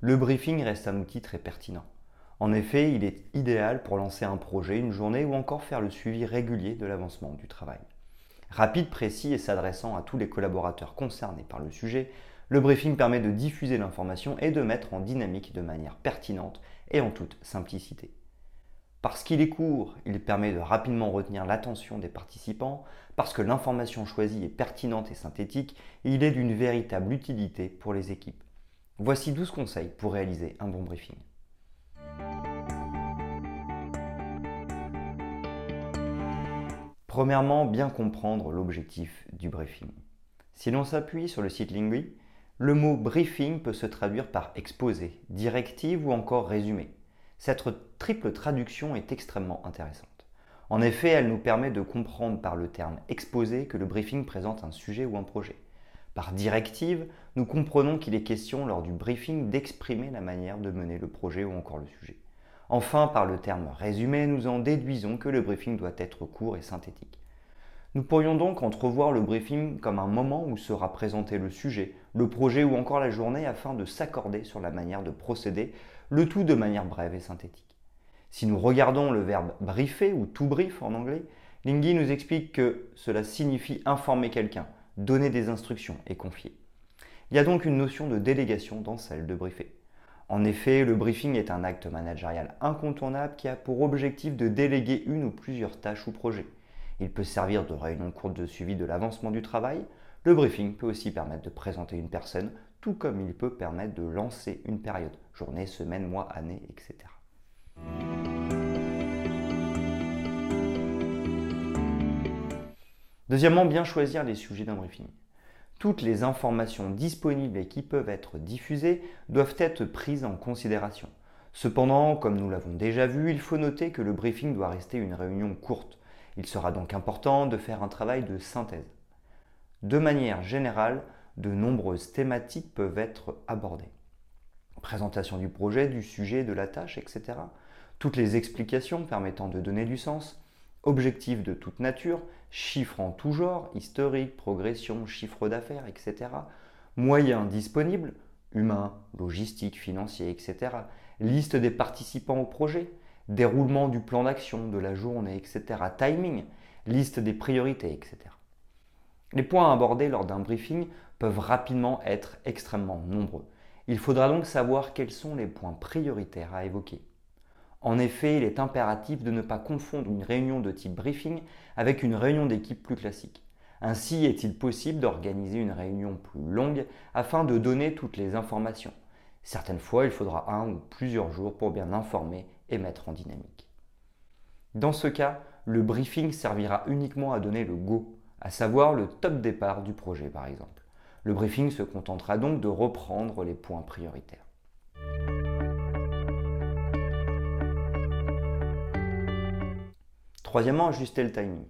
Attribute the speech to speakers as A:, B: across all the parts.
A: le briefing reste un outil très pertinent. En effet, il est idéal pour lancer un projet, une journée ou encore faire le suivi régulier de l'avancement du travail. Rapide, précis et s'adressant à tous les collaborateurs concernés par le sujet, le briefing permet de diffuser l'information et de mettre en dynamique de manière pertinente et en toute simplicité. Parce qu'il est court, il permet de rapidement retenir l'attention des participants, parce que l'information choisie est pertinente et synthétique, il est d'une véritable utilité pour les équipes. Voici 12 conseils pour réaliser un bon briefing. Premièrement, bien comprendre l'objectif du briefing. Si l'on s'appuie sur le site Lingui, le mot briefing peut se traduire par exposé, directive ou encore résumé. Cette triple traduction est extrêmement intéressante. En effet, elle nous permet de comprendre par le terme exposé que le briefing présente un sujet ou un projet. Par directive, nous comprenons qu'il est question lors du briefing d'exprimer la manière de mener le projet ou encore le sujet. Enfin, par le terme résumé, nous en déduisons que le briefing doit être court et synthétique. Nous pourrions donc entrevoir le briefing comme un moment où sera présenté le sujet, le projet ou encore la journée afin de s'accorder sur la manière de procéder le tout de manière brève et synthétique. Si nous regardons le verbe briefer ou to brief en anglais, Lingui nous explique que cela signifie informer quelqu'un, donner des instructions et confier. Il y a donc une notion de délégation dans celle de briefer. En effet, le briefing est un acte managérial incontournable qui a pour objectif de déléguer une ou plusieurs tâches ou projets. Il peut servir de réunion courte de suivi de l'avancement du travail. Le briefing peut aussi permettre de présenter une personne tout comme il peut permettre de lancer une période, journée, semaine, mois, année, etc. Deuxièmement, bien choisir les sujets d'un briefing. Toutes les informations disponibles et qui peuvent être diffusées doivent être prises en considération. Cependant, comme nous l'avons déjà vu, il faut noter que le briefing doit rester une réunion courte. Il sera donc important de faire un travail de synthèse. De manière générale, de nombreuses thématiques peuvent être abordées. Présentation du projet, du sujet, de la tâche, etc. Toutes les explications permettant de donner du sens, objectifs de toute nature, chiffres en tout genre, historique, progression, chiffre d'affaires, etc. Moyens disponibles, humains, logistiques, financiers, etc. Liste des participants au projet, déroulement du plan d'action, de la journée, etc. Timing, liste des priorités, etc. Les points abordés lors d'un briefing peuvent rapidement être extrêmement nombreux. Il faudra donc savoir quels sont les points prioritaires à évoquer. En effet, il est impératif de ne pas confondre une réunion de type briefing avec une réunion d'équipe plus classique. Ainsi est-il possible d'organiser une réunion plus longue afin de donner toutes les informations? Certaines fois, il faudra un ou plusieurs jours pour bien informer et mettre en dynamique. Dans ce cas, le briefing servira uniquement à donner le go, à savoir le top départ du projet par exemple. Le briefing se contentera donc de reprendre les points prioritaires. Troisièmement, ajuster le timing.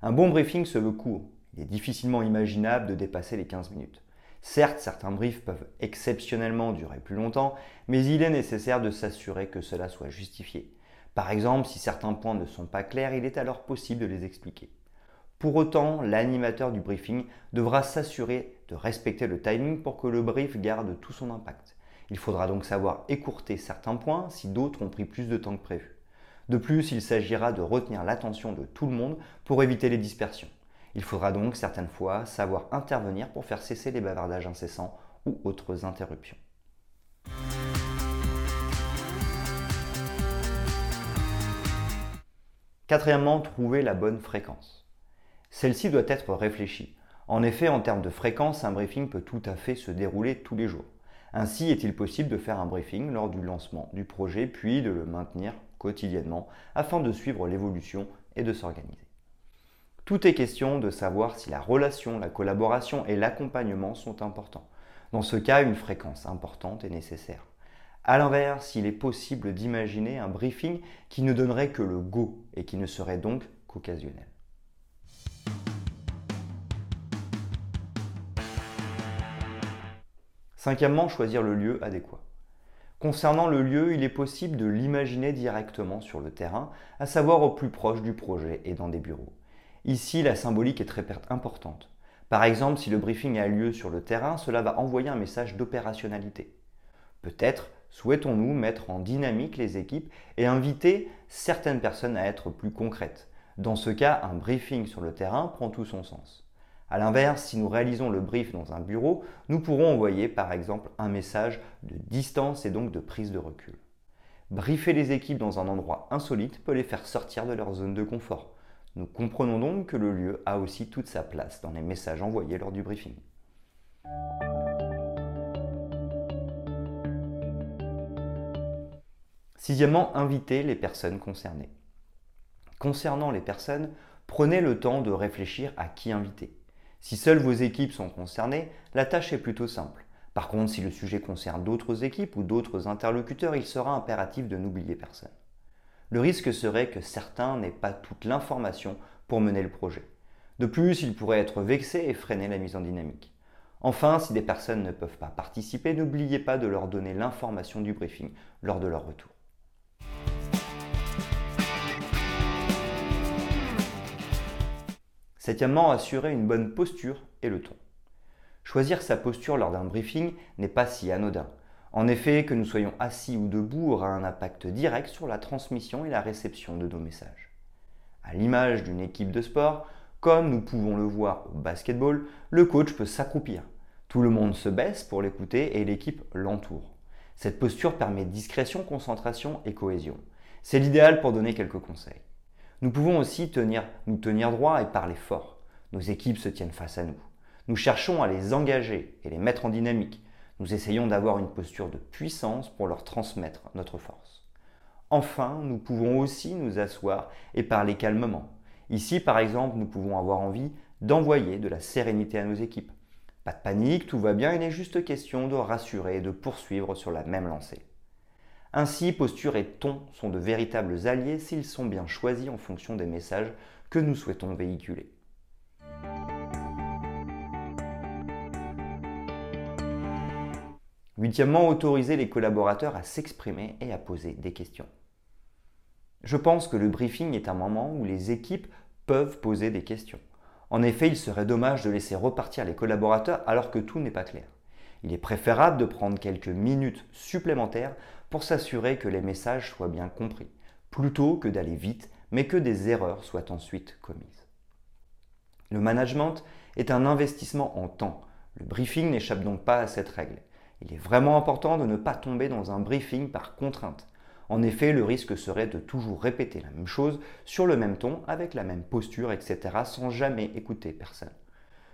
A: Un bon briefing se veut court. Il est difficilement imaginable de dépasser les 15 minutes. Certes, certains briefs peuvent exceptionnellement durer plus longtemps, mais il est nécessaire de s'assurer que cela soit justifié. Par exemple, si certains points ne sont pas clairs, il est alors possible de les expliquer. Pour autant, l'animateur du briefing devra s'assurer de respecter le timing pour que le brief garde tout son impact. Il faudra donc savoir écourter certains points si d'autres ont pris plus de temps que prévu. De plus, il s'agira de retenir l'attention de tout le monde pour éviter les dispersions. Il faudra donc certaines fois savoir intervenir pour faire cesser les bavardages incessants ou autres interruptions. Quatrièmement, trouver la bonne fréquence. Celle-ci doit être réfléchie. En effet, en termes de fréquence, un briefing peut tout à fait se dérouler tous les jours. Ainsi est-il possible de faire un briefing lors du lancement du projet, puis de le maintenir quotidiennement afin de suivre l'évolution et de s'organiser. Tout est question de savoir si la relation, la collaboration et l'accompagnement sont importants. Dans ce cas, une fréquence importante est nécessaire. A l'inverse, il est possible d'imaginer un briefing qui ne donnerait que le go et qui ne serait donc qu'occasionnel. Cinquièmement, choisir le lieu adéquat. Concernant le lieu, il est possible de l'imaginer directement sur le terrain, à savoir au plus proche du projet et dans des bureaux. Ici, la symbolique est très importante. Par exemple, si le briefing a lieu sur le terrain, cela va envoyer un message d'opérationnalité. Peut-être souhaitons-nous mettre en dynamique les équipes et inviter certaines personnes à être plus concrètes. Dans ce cas, un briefing sur le terrain prend tout son sens. A l'inverse, si nous réalisons le brief dans un bureau, nous pourrons envoyer par exemple un message de distance et donc de prise de recul. Briefer les équipes dans un endroit insolite peut les faire sortir de leur zone de confort. Nous comprenons donc que le lieu a aussi toute sa place dans les messages envoyés lors du briefing. Sixièmement, inviter les personnes concernées. Concernant les personnes, prenez le temps de réfléchir à qui inviter. Si seules vos équipes sont concernées, la tâche est plutôt simple. Par contre, si le sujet concerne d'autres équipes ou d'autres interlocuteurs, il sera impératif de n'oublier personne. Le risque serait que certains n'aient pas toute l'information pour mener le projet. De plus, ils pourraient être vexés et freiner la mise en dynamique. Enfin, si des personnes ne peuvent pas participer, n'oubliez pas de leur donner l'information du briefing lors de leur retour. Septièmement, assurer une bonne posture et le ton. Choisir sa posture lors d'un briefing n'est pas si anodin. En effet, que nous soyons assis ou debout aura un impact direct sur la transmission et la réception de nos messages. À l'image d'une équipe de sport, comme nous pouvons le voir au basketball, le coach peut s'accroupir. Tout le monde se baisse pour l'écouter et l'équipe l'entoure. Cette posture permet discrétion, concentration et cohésion. C'est l'idéal pour donner quelques conseils. Nous pouvons aussi nous tenir droit et parler fort. Nos équipes se tiennent face à nous. Nous cherchons à les engager et les mettre en dynamique. Nous essayons d'avoir une posture de puissance pour leur transmettre notre force. Enfin, nous pouvons aussi nous asseoir et parler calmement. Ici, par exemple, nous pouvons avoir envie d'envoyer de la sérénité à nos équipes. Pas de panique, tout va bien, il est juste question de rassurer et de poursuivre sur la même lancée. Ainsi, posture et ton sont de véritables alliés s'ils sont bien choisis en fonction des messages que nous souhaitons véhiculer. Huitièmement, autoriser les collaborateurs à s'exprimer et à poser des questions. Je pense que le briefing est un moment où les équipes peuvent poser des questions. En effet, il serait dommage de laisser repartir les collaborateurs alors que tout n'est pas clair. Il est préférable de prendre quelques minutes supplémentaires pour s'assurer que les messages soient bien compris, plutôt que d'aller vite, mais que des erreurs soient ensuite commises. Le management est un investissement en temps. Le briefing n'échappe donc pas à cette règle. Il est vraiment important de ne pas tomber dans un briefing par contrainte. En effet, le risque serait de toujours répéter la même chose sur le même ton, avec la même posture, etc., sans jamais écouter personne.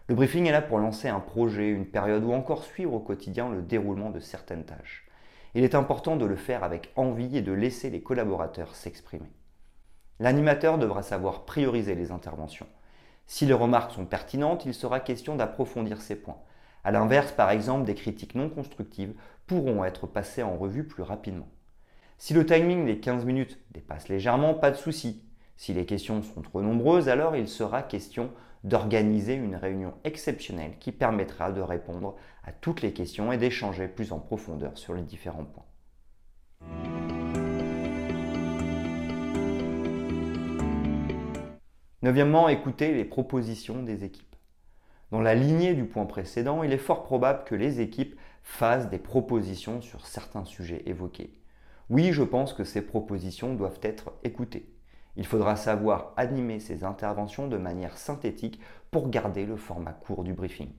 A: Le briefing est là pour lancer un projet, une période ou encore suivre au quotidien le déroulement de certaines tâches. Il est important de le faire avec envie et de laisser les collaborateurs s'exprimer. L'animateur devra savoir prioriser les interventions. Si les remarques sont pertinentes, il sera question d'approfondir ces points. A l'inverse, par exemple, des critiques non constructives pourront être passées en revue plus rapidement. Si le timing des 15 minutes dépasse légèrement, pas de souci. Si les questions sont trop nombreuses, alors il sera question d'organiser une réunion exceptionnelle qui permettra de répondre à toutes les questions et d'échanger plus en profondeur sur les différents points. Neuvièmement, écouter les propositions des équipes. Dans la lignée du point précédent, il est fort probable que les équipes fassent des propositions sur certains sujets évoqués. Oui, je pense que ces propositions doivent être écoutées. Il faudra savoir animer ces interventions de manière synthétique pour garder le format court du briefing.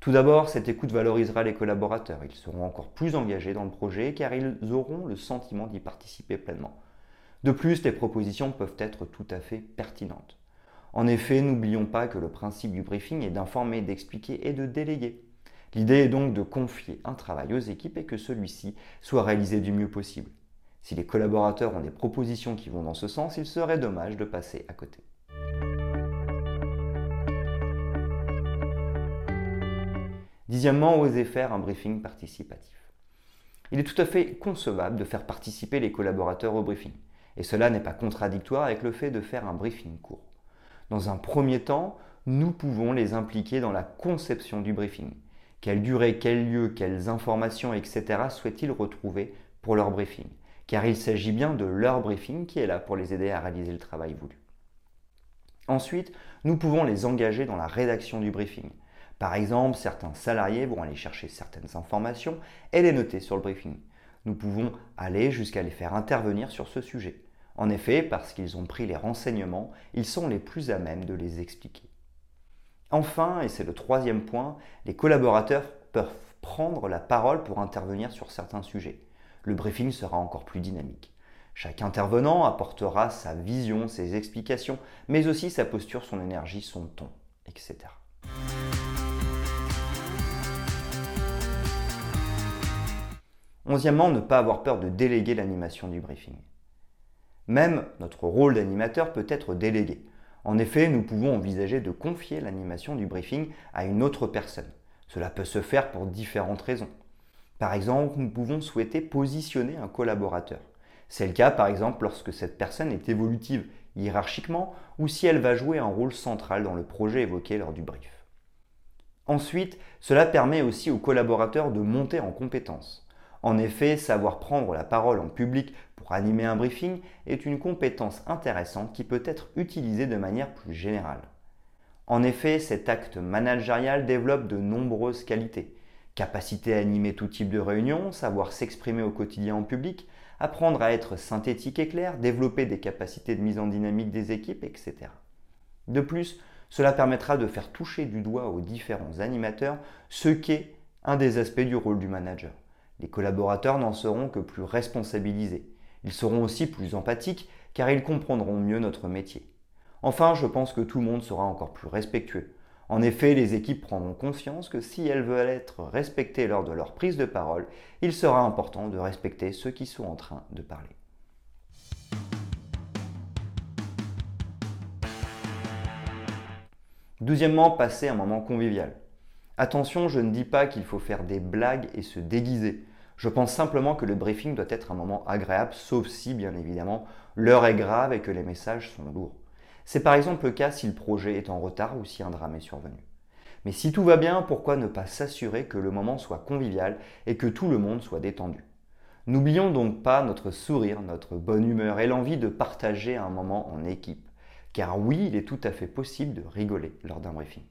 A: Tout d'abord, cette écoute valorisera les collaborateurs. Ils seront encore plus engagés dans le projet car ils auront le sentiment d'y participer pleinement. De plus, les propositions peuvent être tout à fait pertinentes. En effet, n'oublions pas que le principe du briefing est d'informer, d'expliquer et de déléguer. L'idée est donc de confier un travail aux équipes et que celui-ci soit réalisé du mieux possible. Si les collaborateurs ont des propositions qui vont dans ce sens, il serait dommage de passer à côté. Dixièmement, oser faire un briefing participatif. Il est tout à fait concevable de faire participer les collaborateurs au briefing. Et cela n'est pas contradictoire avec le fait de faire un briefing court. Dans un premier temps, nous pouvons les impliquer dans la conception du briefing. Quelle durée, quel lieu, quelles informations, etc. souhaitent-ils retrouver pour leur briefing? Car il s'agit bien de leur briefing qui est là pour les aider à réaliser le travail voulu. Ensuite, nous pouvons les engager dans la rédaction du briefing. Par exemple, certains salariés vont aller chercher certaines informations et les noter sur le briefing. Nous pouvons aller jusqu'à les faire intervenir sur ce sujet. En effet, parce qu'ils ont pris les renseignements, ils sont les plus à même de les expliquer. Enfin, et c'est le troisième point, les collaborateurs peuvent prendre la parole pour intervenir sur certains sujets. Le briefing sera encore plus dynamique. Chaque intervenant apportera sa vision, ses explications, mais aussi sa posture, son énergie, son ton, etc. Onzièmement, ne pas avoir peur de déléguer l'animation du briefing. Même notre rôle d'animateur peut être délégué. En effet, nous pouvons envisager de confier l'animation du briefing à une autre personne. Cela peut se faire pour différentes raisons. Par exemple, nous pouvons souhaiter positionner un collaborateur. C'est le cas par exemple lorsque cette personne est évolutive hiérarchiquement ou si elle va jouer un rôle central dans le projet évoqué lors du brief. Ensuite, cela permet aussi aux collaborateurs de monter en compétences. En effet, savoir prendre la parole en public pour animer un briefing est une compétence intéressante qui peut être utilisée de manière plus générale. En effet, cet acte managérial développe de nombreuses qualités. Capacité à animer tout type de réunion, savoir s'exprimer au quotidien en public, apprendre à être synthétique et clair, développer des capacités de mise en dynamique des équipes, etc. De plus, cela permettra de faire toucher du doigt aux différents animateurs ce qu'est un des aspects du rôle du manager. Les collaborateurs n'en seront que plus responsabilisés. Ils seront aussi plus empathiques car ils comprendront mieux notre métier. Enfin, je pense que tout le monde sera encore plus respectueux. En effet, les équipes prendront conscience que si elles veulent être respectées lors de leur prise de parole, il sera important de respecter ceux qui sont en train de parler. Deuxièmement, passer un moment convivial. Attention, je ne dis pas qu'il faut faire des blagues et se déguiser. Je pense simplement que le briefing doit être un moment agréable, sauf si, bien évidemment, l'heure est grave et que les messages sont lourds. C'est par exemple le cas si le projet est en retard ou si un drame est survenu. Mais si tout va bien, pourquoi ne pas s'assurer que le moment soit convivial et que tout le monde soit détendu? N'oublions donc pas notre sourire, notre bonne humeur et l'envie de partager un moment en équipe. Car oui, il est tout à fait possible de rigoler lors d'un briefing.